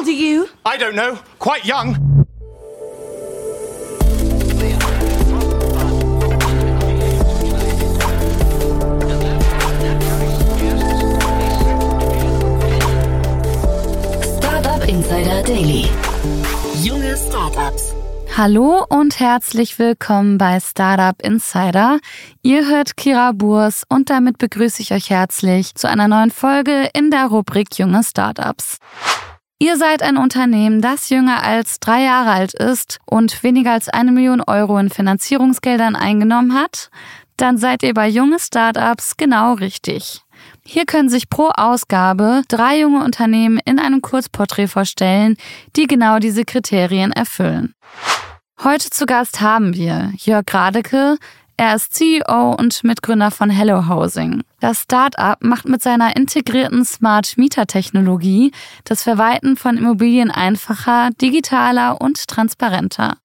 old are you? I don't know. Quite young. Startup Insider Daily. Junge Startups. Hallo und herzlich willkommen bei Startup Insider. Ihr hört Kira Burs und damit begrüße ich euch herzlich zu einer neuen Folge in der Rubrik Junge Startups. Ihr seid ein Unternehmen, das jünger als drei Jahre alt ist und weniger als eine Million Euro in Finanzierungsgeldern eingenommen hat? Dann seid ihr bei junge Startups genau richtig. Hier können sich pro Ausgabe drei junge Unternehmen in einem Kurzporträt vorstellen, die genau diese Kriterien erfüllen. Heute zu Gast haben wir Jörg Radeke. Er ist CEO und Mitgründer von Hello Housing. Das Startup macht mit seiner integrierten Smart Mieter Technologie das Verwalten von Immobilien einfacher, digitaler und transparenter.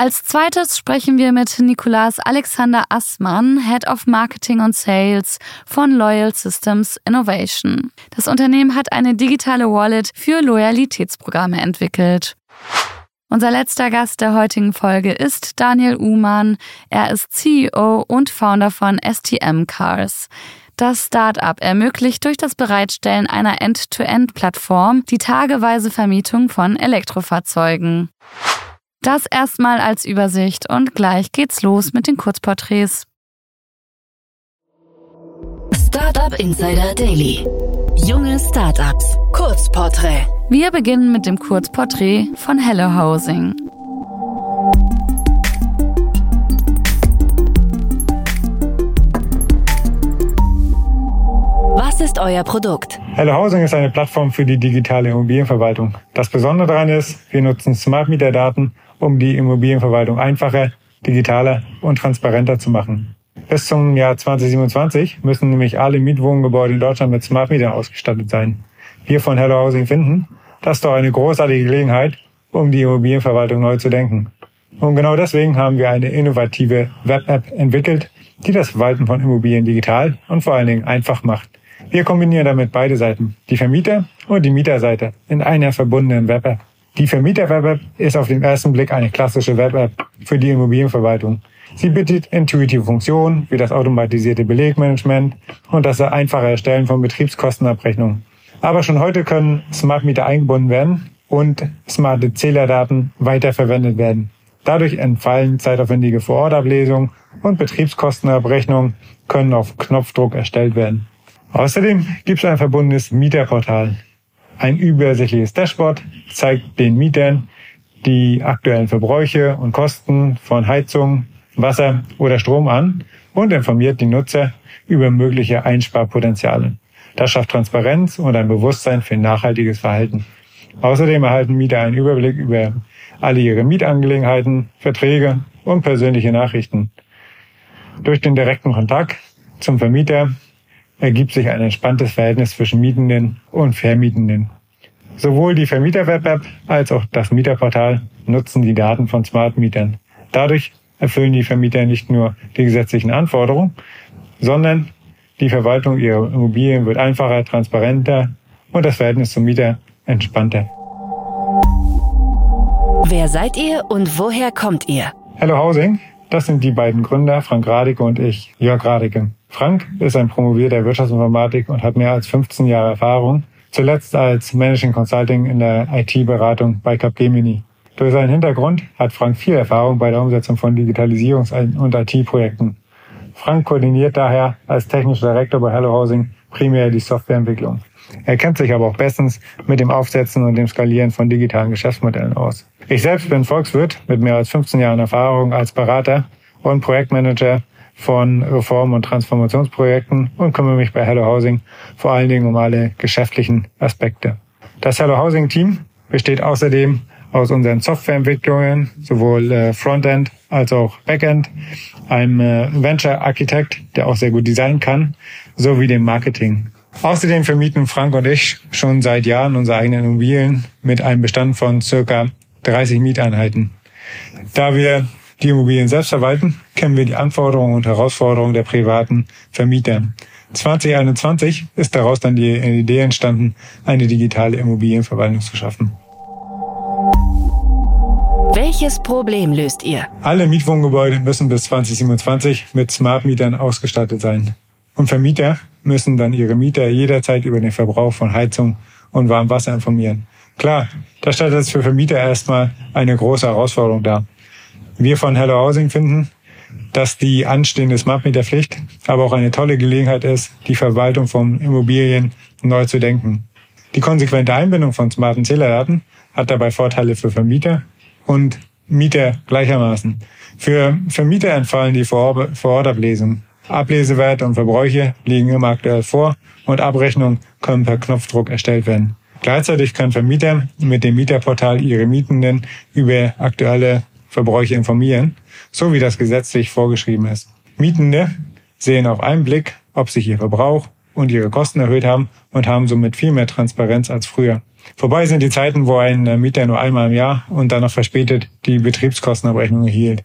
Als zweites sprechen wir mit Nicolas Alexander Assmann, Head of Marketing und Sales von Loyal Systems Innovation. Das Unternehmen hat eine digitale Wallet für Loyalitätsprogramme entwickelt. Unser letzter Gast der heutigen Folge ist Daniel Uhmann. Er ist CEO und Founder von STM Cars. Das Startup ermöglicht durch das Bereitstellen einer End-to-End-Plattform die tageweise Vermietung von Elektrofahrzeugen. Das erstmal als Übersicht und gleich geht's los mit den Kurzporträts. Startup Insider Daily. Junge Startups. Kurzporträt. Wir beginnen mit dem Kurzporträt von Hello Housing. Was ist euer Produkt? Hello Housing ist eine Plattform für die digitale Immobilienverwaltung. Das Besondere daran ist, wir nutzen Smart Meter Daten, um die Immobilienverwaltung einfacher, digitaler und transparenter zu machen. Bis zum Jahr 2027 müssen nämlich alle Mietwohngebäude in Deutschland mit Smart Metern ausgestattet sein. Wir von Hello Housing finden, das ist doch eine großartige Gelegenheit, um die Immobilienverwaltung neu zu denken. Und genau deswegen haben wir eine innovative Web-App entwickelt, die das Verwalten von Immobilien digital und vor allen Dingen einfach macht. Wir kombinieren damit beide Seiten, die Vermieter und die Mieterseite, in einer verbundenen Web-App. Die Vermieter-Web-App ist auf den ersten Blick eine klassische Web-App für die Immobilienverwaltung. Sie bietet intuitive Funktionen wie das automatisierte Belegmanagement und das einfache Erstellen von Betriebskostenabrechnungen. Aber schon heute können Smart Meter eingebunden werden und smarte Zählerdaten weiterverwendet werden. Dadurch entfallen zeitaufwendige Vorortablesungen und Betriebskostenabrechnungen können auf Knopfdruck erstellt werden. Außerdem gibt es ein verbundenes Mieterportal. Ein übersichtliches Dashboard zeigt den Mietern die aktuellen Verbräuche und Kosten von Heizung, Wasser oder Strom an und informiert die Nutzer über mögliche Einsparpotenziale. Das schafft Transparenz und ein Bewusstsein für nachhaltiges Verhalten. Außerdem erhalten Mieter einen Überblick über alle ihre Mietangelegenheiten, Verträge und persönliche Nachrichten. Durch den direkten Kontakt zum Vermieter ergibt sich ein entspanntes Verhältnis zwischen Mietenden und Vermietenden. Sowohl die Vermieter-Web-App als auch das Mieterportal nutzen die Daten von Smart Mietern. Dadurch erfüllen die Vermieter nicht nur die gesetzlichen Anforderungen, sondern die Verwaltung ihrer Immobilien wird einfacher, transparenter und das Verhältnis zum Mieter entspannter. Wer seid ihr und woher kommt ihr? Hello Housing, das sind die beiden Gründer, Frank Radeke und ich, Jörg Radeke. Frank ist ein promovierter Wirtschaftsinformatik und hat mehr als 15 Jahre Erfahrung, zuletzt als Managing Consulting in der IT-Beratung bei Capgemini. Durch seinen Hintergrund hat Frank viel Erfahrung bei der Umsetzung von Digitalisierungs- und IT-Projekten. Frank koordiniert daher als technischer Direktor bei Hello Housing primär die Softwareentwicklung. Er kennt sich aber auch bestens mit dem Aufsetzen und dem Skalieren von digitalen Geschäftsmodellen aus. Ich selbst bin Volkswirt mit mehr als 15 Jahren Erfahrung als Berater und Projektmanager von Reform- und Transformationsprojekten und kümmere mich bei Hello Housing vor allen Dingen um alle geschäftlichen Aspekte. Das Hello Housing Team besteht außerdem aus unseren Softwareentwicklungen, sowohl äh, Frontend als auch Backend, einem äh, Venture-Architekt, der auch sehr gut designen kann, sowie dem Marketing. Außerdem vermieten Frank und ich schon seit Jahren unsere eigenen Immobilien mit einem Bestand von circa 30 Mieteinheiten. Da wir die Immobilien selbst verwalten, kennen wir die Anforderungen und Herausforderungen der privaten Vermieter. 2021 ist daraus dann die Idee entstanden, eine digitale Immobilienverwaltung zu schaffen. Welches Problem löst ihr? Alle Mietwohngebäude müssen bis 2027 mit Smart Mietern ausgestattet sein. Und Vermieter müssen dann ihre Mieter jederzeit über den Verbrauch von Heizung und warmem Wasser informieren. Klar, das stellt jetzt für Vermieter erstmal eine große Herausforderung dar. Wir von Hello Housing finden, dass die anstehende Smart Meter Pflicht aber auch eine tolle Gelegenheit ist, die Verwaltung von Immobilien neu zu denken. Die konsequente Einbindung von smarten Zählerdaten hat dabei Vorteile für Vermieter und Mieter gleichermaßen. Für Vermieter entfallen die Vorortablesungen. Ablesewerte und Verbräuche liegen immer aktuell vor und Abrechnungen können per Knopfdruck erstellt werden. Gleichzeitig können Vermieter mit dem Mieterportal ihre Mietenden über aktuelle Verbräuche informieren, so wie das gesetzlich vorgeschrieben ist. Mietende sehen auf einen Blick, ob sich ihr Verbrauch und ihre Kosten erhöht haben und haben somit viel mehr Transparenz als früher. Vorbei sind die Zeiten, wo ein Mieter nur einmal im Jahr und dann noch verspätet die Betriebskostenabrechnung erhielt.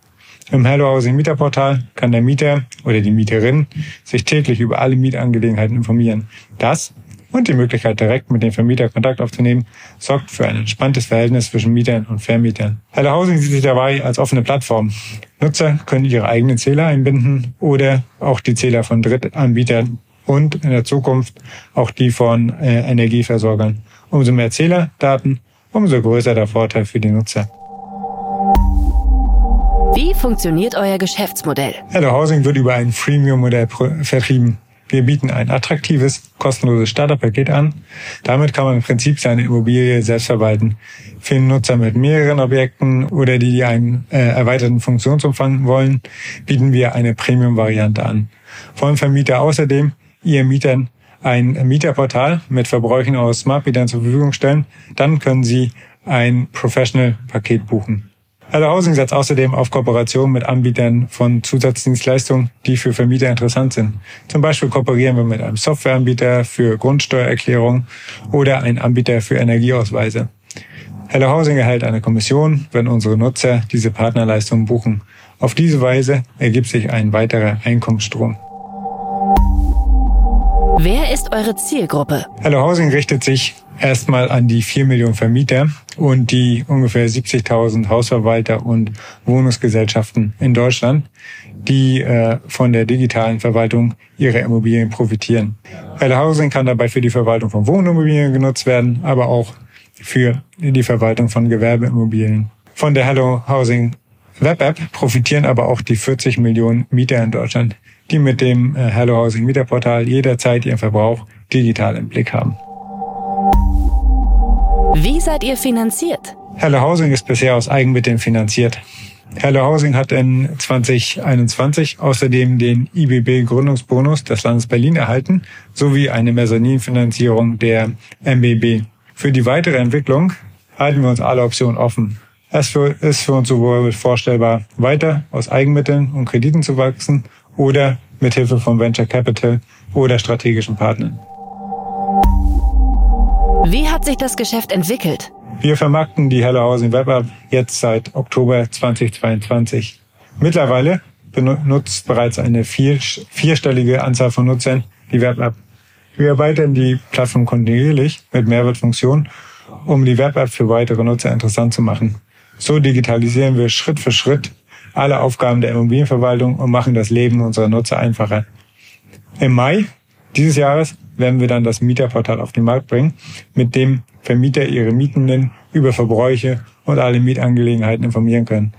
Im Hello Housing Mieterportal kann der Mieter oder die Mieterin sich täglich über alle Mietangelegenheiten informieren. Das und die Möglichkeit, direkt mit dem Vermieter Kontakt aufzunehmen, sorgt für ein entspanntes Verhältnis zwischen Mietern und Vermietern. Hello Housing sieht sich dabei als offene Plattform. Nutzer können ihre eigenen Zähler einbinden oder auch die Zähler von Drittanbietern und in der Zukunft auch die von äh, Energieversorgern. Umso mehr Zählerdaten, umso größer der Vorteil für die Nutzer. Wie funktioniert euer Geschäftsmodell? Hello Housing wird über ein Freemium-Modell vertrieben. Wir bieten ein attraktives, kostenloses Starterpaket an. Damit kann man im Prinzip seine Immobilie selbst verwalten. Für Nutzer mit mehreren Objekten oder die, die einen äh, erweiterten Funktionsumfang wollen, bieten wir eine Premium-Variante an. Wollen Vermieter außerdem ihren Mietern ein Mieterportal mit Verbräuchen aus Smart Mietern zur Verfügung stellen, dann können sie ein Professional-Paket buchen. Hello Housing setzt außerdem auf Kooperation mit Anbietern von Zusatzdienstleistungen, die für Vermieter interessant sind. Zum Beispiel kooperieren wir mit einem Softwareanbieter für Grundsteuererklärung oder einem Anbieter für Energieausweise. Hello Housing erhält eine Kommission, wenn unsere Nutzer diese Partnerleistungen buchen. Auf diese Weise ergibt sich ein weiterer Einkommensstrom. Wer ist eure Zielgruppe? Hello Housing richtet sich erstmal an die 4 Millionen Vermieter und die ungefähr 70.000 Hausverwalter und Wohnungsgesellschaften in Deutschland, die äh, von der digitalen Verwaltung ihrer Immobilien profitieren. Hello Housing kann dabei für die Verwaltung von Wohnimmobilien genutzt werden, aber auch für die Verwaltung von Gewerbeimmobilien. Von der Hello Housing Web-App profitieren aber auch die 40 Millionen Mieter in Deutschland, die mit dem äh, Hello Housing Mieterportal jederzeit ihren Verbrauch digital im Blick haben. Wie seid ihr finanziert? Hello Housing ist bisher aus Eigenmitteln finanziert. Hello Housing hat in 2021 außerdem den IBB Gründungsbonus des Landes Berlin erhalten, sowie eine Mezzaninfinanzierung der MBB. Für die weitere Entwicklung halten wir uns alle Optionen offen. Es ist für uns sowohl vorstellbar, weiter aus Eigenmitteln und Krediten zu wachsen oder mit Hilfe von Venture Capital oder strategischen Partnern. Wie hat sich das Geschäft entwickelt? Wir vermarkten die Hello Housing Web App jetzt seit Oktober 2022. Mittlerweile benutzt bereits eine vier, vierstellige Anzahl von Nutzern die Web App. Wir erweitern die Plattform kontinuierlich mit Mehrwertfunktionen, um die Web App für weitere Nutzer interessant zu machen. So digitalisieren wir Schritt für Schritt alle Aufgaben der Immobilienverwaltung und machen das Leben unserer Nutzer einfacher. Im Mai dieses Jahres werden wir dann das Mieterportal auf den Markt bringen, mit dem Vermieter ihre Mietenden über Verbräuche und alle Mietangelegenheiten informieren können.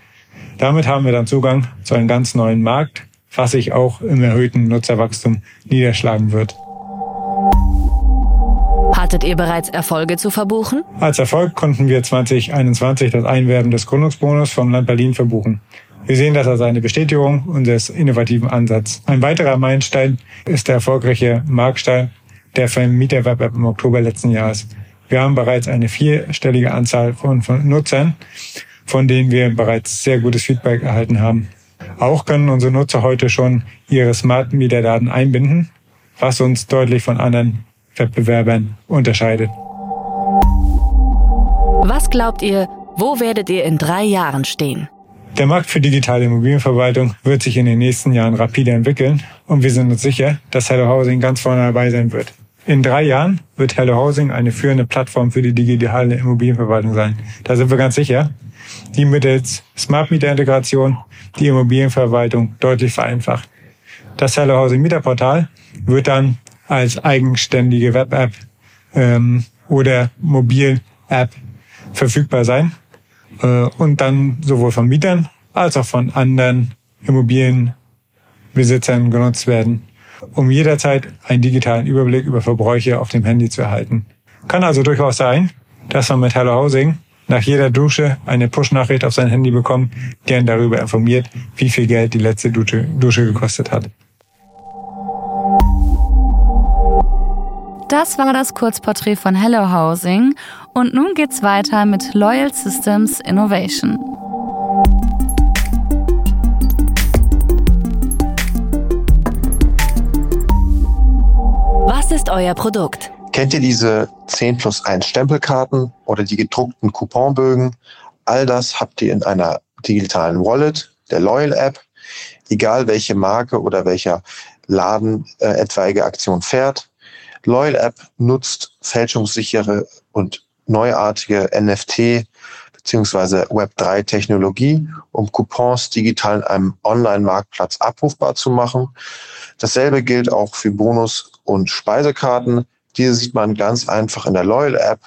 Damit haben wir dann Zugang zu einem ganz neuen Markt, was sich auch im erhöhten Nutzerwachstum niederschlagen wird. Hattet ihr bereits Erfolge zu verbuchen? Als Erfolg konnten wir 2021 das Einwerben des Gründungsbonus vom Land Berlin verbuchen. Wir sehen das als eine Bestätigung unseres innovativen Ansatzes. Ein weiterer Meilenstein ist der erfolgreiche Marktstein der Vermieter-Web-App im Oktober letzten Jahres. Wir haben bereits eine vierstellige Anzahl von, von Nutzern, von denen wir bereits sehr gutes Feedback erhalten haben. Auch können unsere Nutzer heute schon ihre Smart Meter Daten einbinden, was uns deutlich von anderen Wettbewerbern unterscheidet. Was glaubt ihr, wo werdet ihr in drei Jahren stehen? Der Markt für digitale Immobilienverwaltung wird sich in den nächsten Jahren rapide entwickeln und wir sind uns sicher, dass Hello Housing ganz vorne dabei sein wird. In drei Jahren wird Hello Housing eine führende Plattform für die digitale Immobilienverwaltung sein. Da sind wir ganz sicher, die mittels Smart Meter Integration die Immobilienverwaltung deutlich vereinfacht. Das Hello Housing Mieterportal wird dann als eigenständige Web-App ähm, oder Mobil-App verfügbar sein und dann sowohl von Mietern als auch von anderen Immobilienbesitzern genutzt werden um jederzeit einen digitalen Überblick über Verbräuche auf dem Handy zu erhalten. Kann also durchaus sein, dass man mit Hello Housing nach jeder Dusche eine Push-Nachricht auf sein Handy bekommt, die einen darüber informiert, wie viel Geld die letzte Dusche, Dusche gekostet hat. Das war das Kurzporträt von Hello Housing und nun geht's weiter mit Loyal Systems Innovation. Was ist euer Produkt? Kennt ihr diese 10 plus 1 Stempelkarten oder die gedruckten Couponbögen? All das habt ihr in einer digitalen Wallet, der Loyal App. Egal welche Marke oder welcher Laden äh, etwaige Aktion fährt. Loyal App nutzt fälschungssichere und neuartige NFT bzw. Web3 Technologie, um Coupons digital in einem Online-Marktplatz abrufbar zu machen. Dasselbe gilt auch für Bonus- und Speisekarten. Diese sieht man ganz einfach in der Loyal App.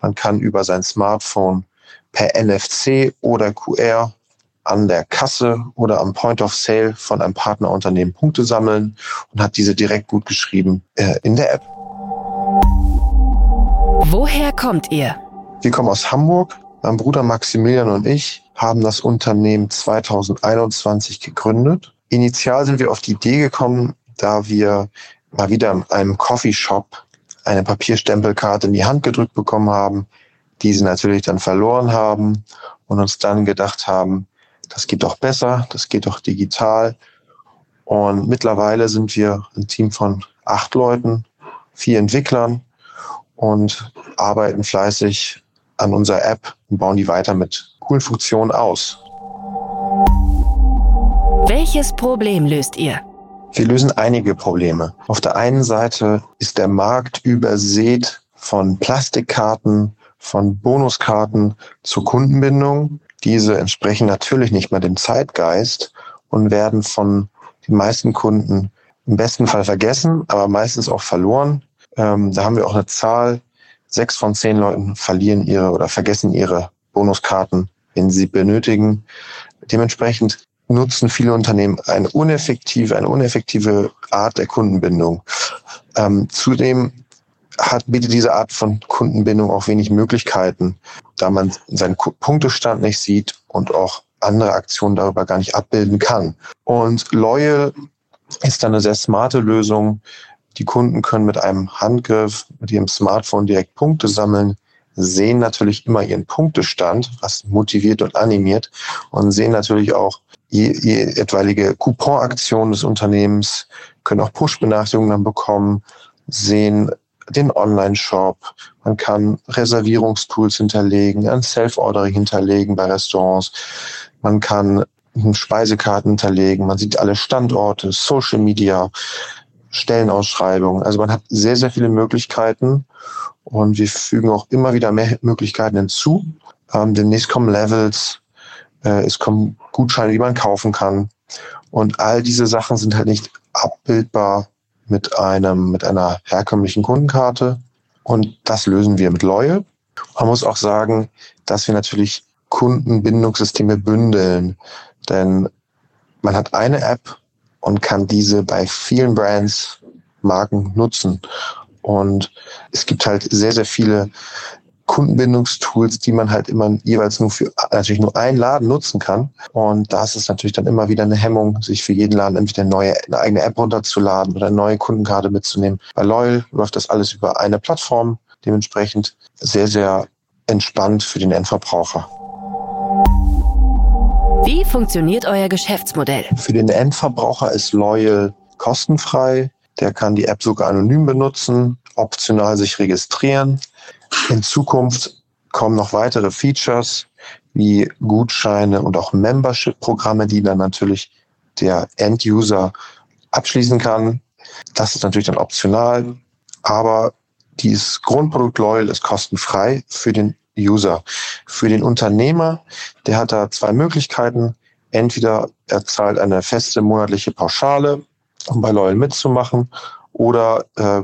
Man kann über sein Smartphone per NFC oder QR an der Kasse oder am Point of Sale von einem Partnerunternehmen Punkte sammeln und hat diese direkt gut geschrieben äh, in der App. Woher kommt ihr? Wir kommen aus Hamburg. Mein Bruder Maximilian und ich haben das Unternehmen 2021 gegründet. Initial sind wir auf die Idee gekommen, da wir mal wieder in einem Coffeeshop eine Papierstempelkarte in die Hand gedrückt bekommen haben, diese natürlich dann verloren haben und uns dann gedacht haben, das geht doch besser, das geht doch digital. Und mittlerweile sind wir ein Team von acht Leuten, vier Entwicklern und arbeiten fleißig an unserer App und bauen die weiter mit coolen Funktionen aus. Welches Problem löst ihr? Wir lösen einige Probleme. Auf der einen Seite ist der Markt übersät von Plastikkarten, von Bonuskarten zur Kundenbindung. Diese entsprechen natürlich nicht mehr dem Zeitgeist und werden von den meisten Kunden im besten Fall vergessen, aber meistens auch verloren. Ähm, da haben wir auch eine Zahl. Sechs von zehn Leuten verlieren ihre oder vergessen ihre Bonuskarten, wenn sie benötigen. Dementsprechend nutzen viele Unternehmen eine uneffektive, eine uneffektive Art der Kundenbindung. Ähm, zudem hat, bietet diese Art von Kundenbindung auch wenig Möglichkeiten, da man seinen Punktestand nicht sieht und auch andere Aktionen darüber gar nicht abbilden kann. Und Loyal ist dann eine sehr smarte Lösung. Die Kunden können mit einem Handgriff, mit ihrem Smartphone direkt Punkte sammeln, sehen natürlich immer ihren Punktestand, was motiviert und animiert und sehen natürlich auch, je, je etwaige Couponaktionen des Unternehmens, können auch Push-Benachrichtigungen dann bekommen, sehen den Online-Shop, man kann Reservierungstools hinterlegen, ein Self-Ordering hinterlegen bei Restaurants, man kann Speisekarten hinterlegen, man sieht alle Standorte, Social Media, Stellenausschreibungen. Also man hat sehr, sehr viele Möglichkeiten und wir fügen auch immer wieder mehr Möglichkeiten hinzu. Ähm, demnächst kommen Levels, äh, es kommen Gutscheine, die man kaufen kann. Und all diese Sachen sind halt nicht abbildbar mit einem, mit einer herkömmlichen Kundenkarte. Und das lösen wir mit Loyal. Man muss auch sagen, dass wir natürlich Kundenbindungssysteme bündeln. Denn man hat eine App und kann diese bei vielen Brands, Marken nutzen. Und es gibt halt sehr, sehr viele Kundenbindungstools, die man halt immer jeweils nur für natürlich nur einen Laden nutzen kann. Und da ist es natürlich dann immer wieder eine Hemmung, sich für jeden Laden entweder eine neue, eine eigene App runterzuladen oder eine neue Kundenkarte mitzunehmen. Bei Loyal läuft das alles über eine Plattform, dementsprechend sehr, sehr entspannt für den Endverbraucher. Wie funktioniert euer Geschäftsmodell? Für den Endverbraucher ist Loyal kostenfrei. Der kann die App sogar anonym benutzen, optional sich registrieren. In Zukunft kommen noch weitere Features, wie Gutscheine und auch Membership-Programme, die dann natürlich der End-User abschließen kann. Das ist natürlich dann optional, aber dieses Grundprodukt Loyal ist kostenfrei für den User. Für den Unternehmer, der hat da zwei Möglichkeiten. Entweder er zahlt eine feste monatliche Pauschale, um bei Loyal mitzumachen, oder äh,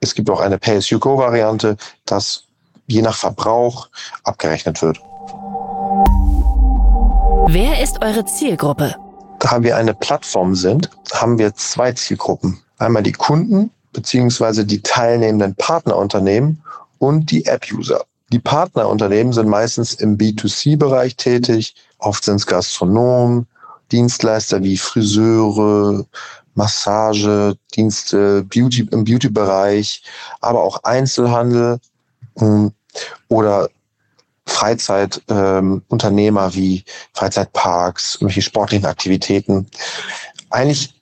es gibt auch eine Pay-as-you-go-Variante, dass je nach Verbrauch abgerechnet wird. Wer ist eure Zielgruppe? Da wir eine Plattform sind, haben wir zwei Zielgruppen. Einmal die Kunden beziehungsweise die teilnehmenden Partnerunternehmen und die App-User. Die Partnerunternehmen sind meistens im B2C-Bereich tätig. Oft sind es Gastronomen, Dienstleister wie Friseure, Massage, Dienste, Beauty im Beauty-Bereich, aber auch Einzelhandel oder Freizeitunternehmer ähm, wie Freizeitparks, irgendwelche sportlichen Aktivitäten. Eigentlich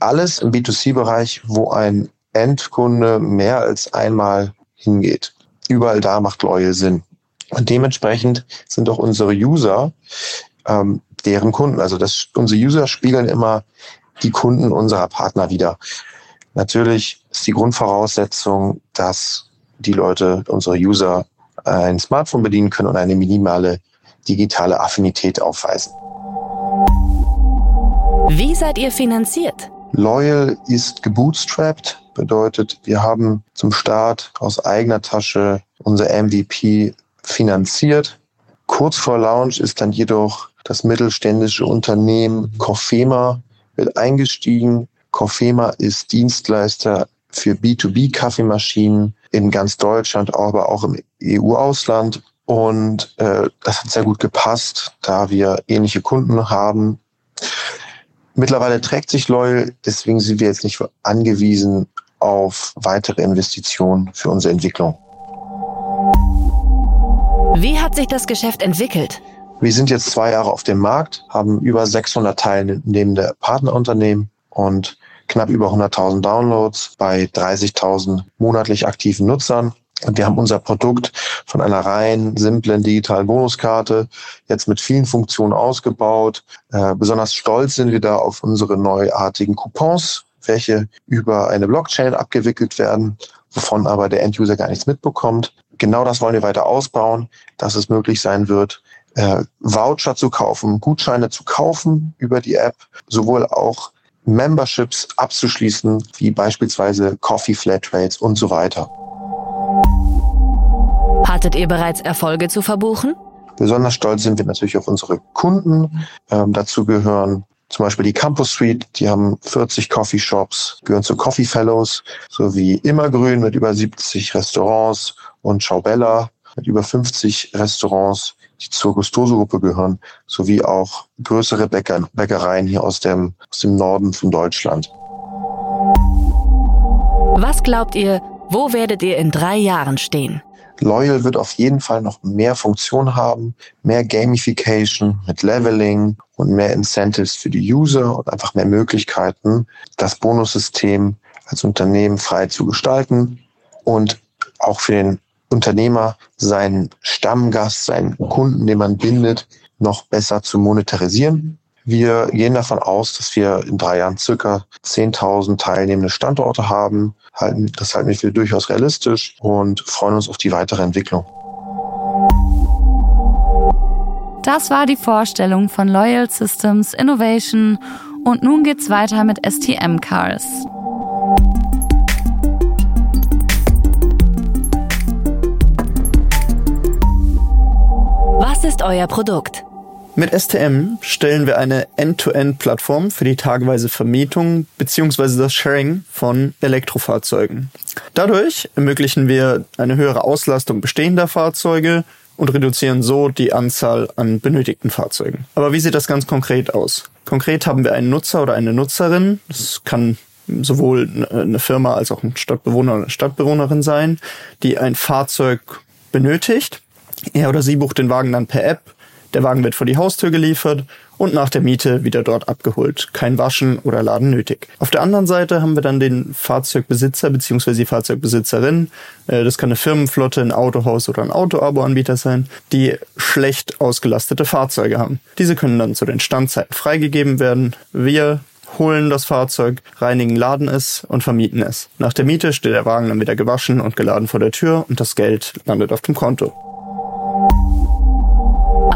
alles im B2C-Bereich, wo ein Endkunde mehr als einmal hingeht. Überall da macht Loyal Sinn. Und dementsprechend sind auch unsere User ähm, deren Kunden. Also das, unsere User spiegeln immer die Kunden unserer Partner wieder. Natürlich ist die Grundvoraussetzung, dass die Leute, unsere User, ein Smartphone bedienen können und eine minimale digitale Affinität aufweisen. Wie seid ihr finanziert? Loyal ist gebootstrapped, bedeutet, wir haben zum Start aus eigener Tasche unser MVP finanziert. Kurz vor Launch ist dann jedoch das mittelständische Unternehmen Cofema mit eingestiegen. Cofema ist Dienstleister für B2B-Kaffeemaschinen in ganz Deutschland, aber auch im EU-Ausland. Und äh, das hat sehr gut gepasst, da wir ähnliche Kunden haben. Mittlerweile trägt sich Loyal, deswegen sind wir jetzt nicht angewiesen auf weitere Investitionen für unsere Entwicklung. Wie hat sich das Geschäft entwickelt? Wir sind jetzt zwei Jahre auf dem Markt, haben über 600 teilnehmende Partnerunternehmen und knapp über 100.000 Downloads bei 30.000 monatlich aktiven Nutzern. Und wir haben unser Produkt von einer rein simplen digitalen Bonuskarte jetzt mit vielen Funktionen ausgebaut. Äh, besonders stolz sind wir da auf unsere neuartigen Coupons, welche über eine Blockchain abgewickelt werden, wovon aber der Enduser gar nichts mitbekommt. Genau das wollen wir weiter ausbauen, dass es möglich sein wird, äh, Voucher zu kaufen, Gutscheine zu kaufen über die App, sowohl auch Memberships abzuschließen, wie beispielsweise Coffee Flatrates und so weiter. Hattet ihr bereits Erfolge zu verbuchen? Besonders stolz sind wir natürlich auf unsere Kunden. Ähm, dazu gehören zum Beispiel die Campus Suite, die haben 40 Coffee Shops, gehören zu Coffee Fellows, sowie Immergrün mit über 70 Restaurants und Schaubella mit über 50 Restaurants, die zur Gustoso-Gruppe gehören, sowie auch größere Bäcker, Bäckereien hier aus dem, aus dem Norden von Deutschland. Was glaubt ihr, wo werdet ihr in drei Jahren stehen? Loyal wird auf jeden Fall noch mehr Funktion haben, mehr Gamification mit Leveling und mehr Incentives für die User und einfach mehr Möglichkeiten, das Bonussystem als Unternehmen frei zu gestalten und auch für den Unternehmer seinen Stammgast, seinen Kunden, den man bindet, noch besser zu monetarisieren. Wir gehen davon aus, dass wir in drei Jahren circa 10.000 teilnehmende Standorte haben. Das halten wir für durchaus realistisch und freuen uns auf die weitere Entwicklung. Das war die Vorstellung von Loyal Systems Innovation und nun geht's weiter mit STM Cars. Ist euer Produkt? Mit STM stellen wir eine End-to-End-Plattform für die tageweise Vermietung bzw. das Sharing von Elektrofahrzeugen. Dadurch ermöglichen wir eine höhere Auslastung bestehender Fahrzeuge und reduzieren so die Anzahl an benötigten Fahrzeugen. Aber wie sieht das ganz konkret aus? Konkret haben wir einen Nutzer oder eine Nutzerin. Das kann sowohl eine Firma als auch ein Stadtbewohner oder eine Stadtbewohnerin sein, die ein Fahrzeug benötigt. Er oder sie bucht den Wagen dann per App Der Wagen wird vor die Haustür geliefert und nach der Miete wieder dort abgeholt. Kein Waschen oder Laden nötig. Auf der anderen Seite haben wir dann den Fahrzeugbesitzer bzw. die Fahrzeugbesitzerin. Äh, das kann eine Firmenflotte, ein Autohaus oder ein Autoabo-Anbieter sein, die schlecht ausgelastete Fahrzeuge haben. Diese können dann zu den Standzeiten freigegeben werden. Wir holen das Fahrzeug, reinigen, laden es und vermieten es. Nach der Miete steht der Wagen dann wieder gewaschen und geladen vor der Tür und das Geld landet auf dem Konto.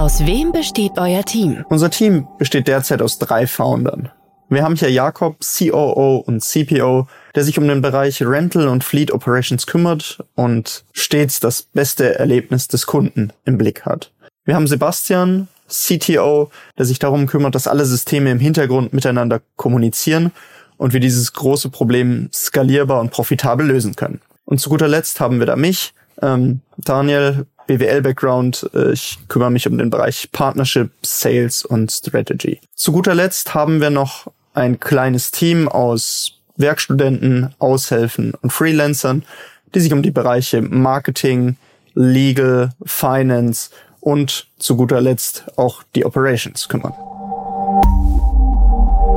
Aus wem besteht euer Team? Unser Team besteht derzeit aus drei Foundern. Wir haben hier Jakob, COO und CPO, der sich um den Bereich Rental und Fleet Operations kümmert und stets das beste Erlebnis des Kunden im Blick hat. Wir haben Sebastian, CTO, der sich darum kümmert, dass alle Systeme im Hintergrund miteinander kommunizieren und wir dieses große Problem skalierbar und profitabel lösen können. Und zu guter Letzt haben wir da mich, ähm, Daniel, BWL-Background. Äh, ich kümmere mich um den Bereich Partnership, Sales und Strategy. Zu guter Letzt haben wir noch ein kleines Team aus Werkstudenten, Aushelfen und Freelancern, die sich um die Bereiche Marketing, Legal, Finance und zu guter Letzt auch die Operations kümmern.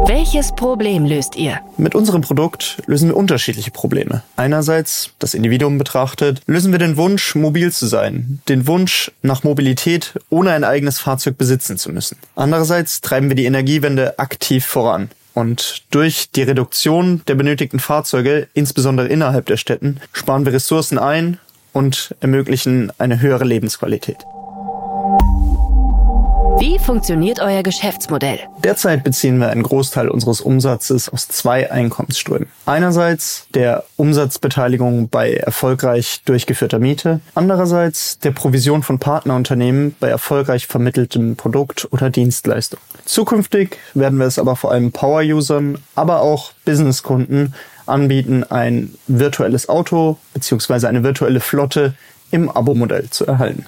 Welches Problem löst ihr? Mit unserem Produkt lösen wir unterschiedliche Probleme. Einerseits, das Individuum betrachtet, lösen wir den Wunsch, mobil zu sein, den Wunsch nach Mobilität, ohne ein eigenes Fahrzeug besitzen zu müssen. Andererseits treiben wir die Energiewende aktiv voran. Und durch die Reduktion der benötigten Fahrzeuge, insbesondere innerhalb der Städten, sparen wir Ressourcen ein und ermöglichen eine höhere Lebensqualität. Wie funktioniert euer Geschäftsmodell? Derzeit beziehen wir einen Großteil unseres Umsatzes aus zwei Einkommensströmen. Einerseits der Umsatzbeteiligung bei erfolgreich durchgeführter Miete, andererseits der Provision von Partnerunternehmen bei erfolgreich vermitteltem Produkt oder Dienstleistung. Zukünftig werden wir es aber vor allem Power-Usern, aber auch Businesskunden anbieten, ein virtuelles Auto bzw. eine virtuelle Flotte im Abo-Modell zu erhalten.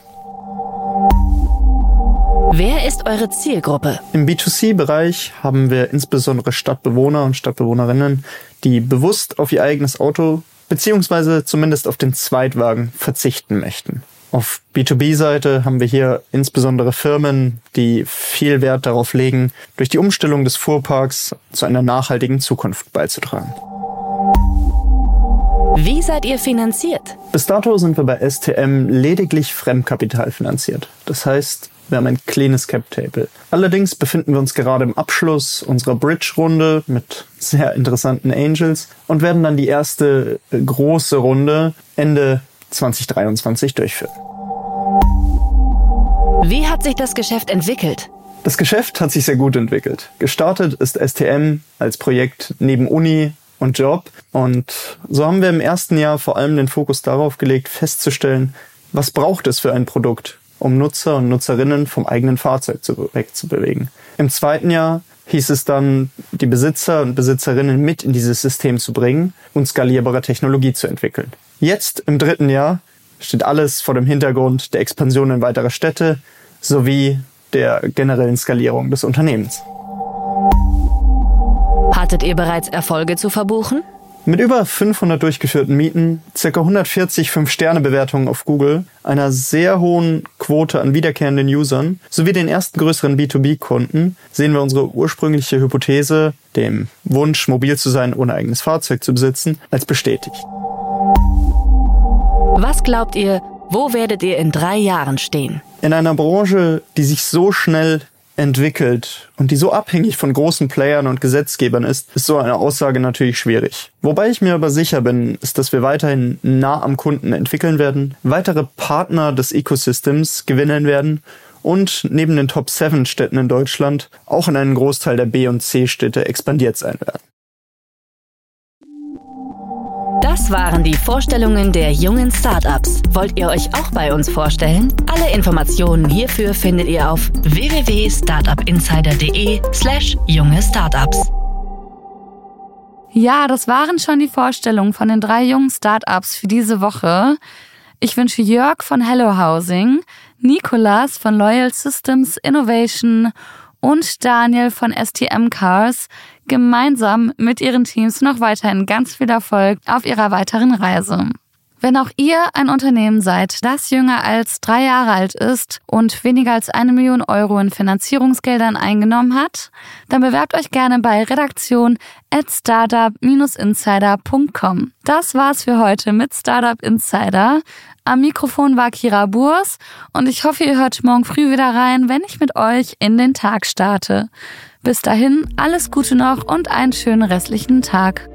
Wer ist eure Zielgruppe? Im B2C-Bereich haben wir insbesondere Stadtbewohner und Stadtbewohnerinnen, die bewusst auf ihr eigenes Auto beziehungsweise zumindest auf den Zweitwagen verzichten möchten. Auf B2B-Seite haben wir hier insbesondere Firmen, die viel Wert darauf legen, durch die Umstellung des Fuhrparks zu einer nachhaltigen Zukunft beizutragen. Wie seid ihr finanziert? Bis dato sind wir bei STM lediglich Fremdkapital finanziert. Das heißt, wir haben ein kleines Cap-Table. Allerdings befinden wir uns gerade im Abschluss unserer Bridge-Runde mit sehr interessanten Angels und werden dann die erste äh, große Runde Ende 2023 durchführen. Wie hat sich das Geschäft entwickelt? Das Geschäft hat sich sehr gut entwickelt. Gestartet ist STM als Projekt neben Uni und Job. Und so haben wir im ersten Jahr vor allem den Fokus darauf gelegt, festzustellen, was braucht es für ein Produkt? Um Nutzer und Nutzerinnen vom eigenen Fahrzeug zu, wegzubewegen. Im zweiten Jahr hieß es dann, die Besitzer und Besitzerinnen mit in dieses System zu bringen und skalierbare Technologie zu entwickeln. Jetzt im dritten Jahr steht alles vor dem Hintergrund der Expansion in weitere Städte sowie der generellen Skalierung des Unternehmens. Hattet ihr bereits Erfolge zu verbuchen? Mit über 500 durchgeführten Mieten, ca. 140 5-Sterne-Bewertungen auf Google, einer sehr hohen Quote an wiederkehrenden Usern sowie den ersten größeren B2B-Kunden sehen wir unsere ursprüngliche Hypothese, dem Wunsch, mobil zu sein, ohne eigenes Fahrzeug zu besitzen, als bestätigt. Was glaubt ihr, wo werdet ihr in drei Jahren stehen? In einer Branche, die sich so schnell entwickelt und die so abhängig von großen Playern und Gesetzgebern ist, ist so eine Aussage natürlich schwierig. Wobei ich mir aber sicher bin, ist, dass wir weiterhin nah am Kunden entwickeln werden, weitere Partner des Ecosystems gewinnen werden und neben den Top 7 Städten in Deutschland auch in einen Großteil der B- und C-Städte expandiert sein werden. Das waren die Vorstellungen der jungen Startups. Wollt ihr euch auch bei uns vorstellen? Alle Informationen hierfür findet ihr auf www.startupinsider.de/slash junge Startups. Ja, das waren schon die Vorstellungen von den drei jungen Startups für diese Woche. Ich wünsche Jörg von Hello Housing, Nikolas von Loyal Systems Innovation und Daniel von STM Cars gemeinsam mit ihren Teams noch weiterhin ganz viel Erfolg auf ihrer weiteren Reise. Wenn auch ihr ein Unternehmen seid, das jünger als drei Jahre alt ist und weniger als eine Million Euro in Finanzierungsgeldern eingenommen hat, dann bewerbt euch gerne bei redaktion at startup-insider.com. Das war's für heute mit Startup Insider. Am Mikrofon war Kira Burs und ich hoffe, ihr hört morgen früh wieder rein, wenn ich mit euch in den Tag starte. Bis dahin, alles Gute noch und einen schönen restlichen Tag.